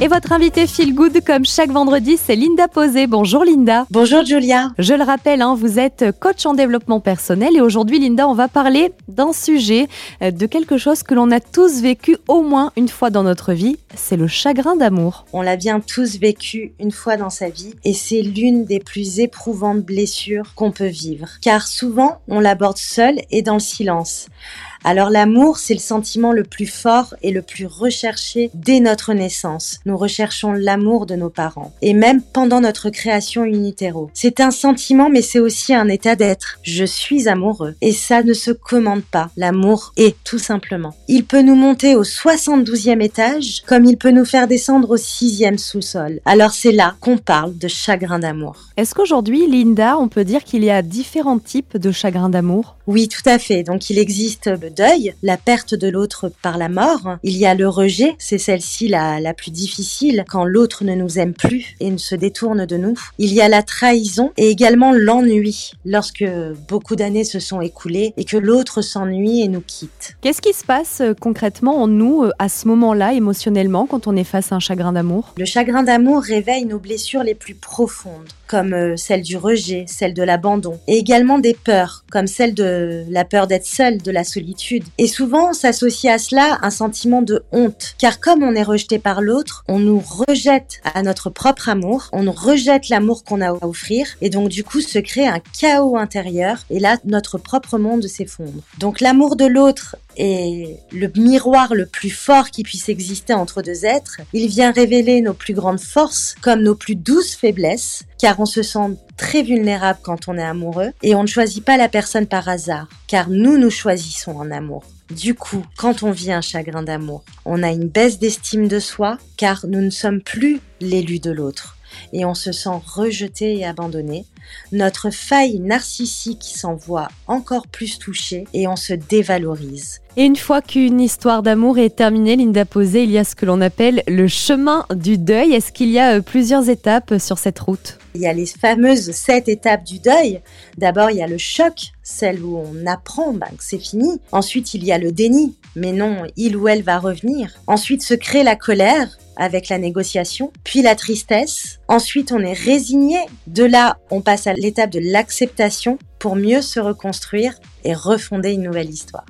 Et votre invité Feel Good, comme chaque vendredi, c'est Linda Posé. Bonjour Linda. Bonjour Julia. Je le rappelle, hein, vous êtes coach en développement personnel et aujourd'hui, Linda, on va parler d'un sujet, euh, de quelque chose que l'on a tous vécu au moins une fois dans notre vie, c'est le chagrin d'amour. On l'a bien tous vécu une fois dans sa vie et c'est l'une des plus éprouvantes blessures qu'on peut vivre. Car souvent, on l'aborde seul et dans le silence. Alors l'amour, c'est le sentiment le plus fort et le plus recherché dès notre naissance. Nous recherchons l'amour de nos parents et même pendant notre création in utero. C'est un sentiment mais c'est aussi un état d'être. Je suis amoureux et ça ne se commande pas. L'amour est tout simplement. Il peut nous monter au 72e étage comme il peut nous faire descendre au 6e sous-sol. Alors c'est là qu'on parle de chagrin d'amour. Est-ce qu'aujourd'hui, Linda, on peut dire qu'il y a différents types de chagrin d'amour? Oui, tout à fait. Donc il existe deuil, la perte de l'autre par la mort. Il y a le rejet, c'est celle-ci la, la plus difficile, quand l'autre ne nous aime plus et ne se détourne de nous. Il y a la trahison et également l'ennui, lorsque beaucoup d'années se sont écoulées et que l'autre s'ennuie et nous quitte. Qu'est-ce qui se passe euh, concrètement en nous euh, à ce moment-là, émotionnellement, quand on est face à un chagrin d'amour? Le chagrin d'amour réveille nos blessures les plus profondes, comme euh, celle du rejet, celle de l'abandon, et également des peurs, comme celle de la peur d'être seul, de la solitude et souvent, s'associe à cela un sentiment de honte. Car comme on est rejeté par l'autre, on nous rejette à notre propre amour, on rejette l'amour qu'on a à offrir. Et donc, du coup, se crée un chaos intérieur. Et là, notre propre monde s'effondre. Donc, l'amour de l'autre est le miroir le plus fort qui puisse exister entre deux êtres. Il vient révéler nos plus grandes forces comme nos plus douces faiblesses, car on se sent très vulnérable quand on est amoureux et on ne choisit pas la personne par hasard, car nous nous choisissons en amour. Du coup, quand on vit un chagrin d'amour, on a une baisse d'estime de soi, car nous ne sommes plus l'élu de l'autre et on se sent rejeté et abandonné. Notre faille narcissique s'en voit encore plus touchée et on se dévalorise. Et une fois qu'une histoire d'amour est terminée, Linda Posé, il y a ce que l'on appelle le chemin du deuil. Est-ce qu'il y a euh, plusieurs étapes sur cette route? Il y a les fameuses sept étapes du deuil. D'abord, il y a le choc, celle où on apprend ben, que c'est fini. Ensuite, il y a le déni, mais non, il ou elle va revenir. Ensuite se crée la colère, avec la négociation, puis la tristesse. Ensuite, on est résigné. De là, on passe à l'étape de l'acceptation pour mieux se reconstruire et refonder une nouvelle histoire.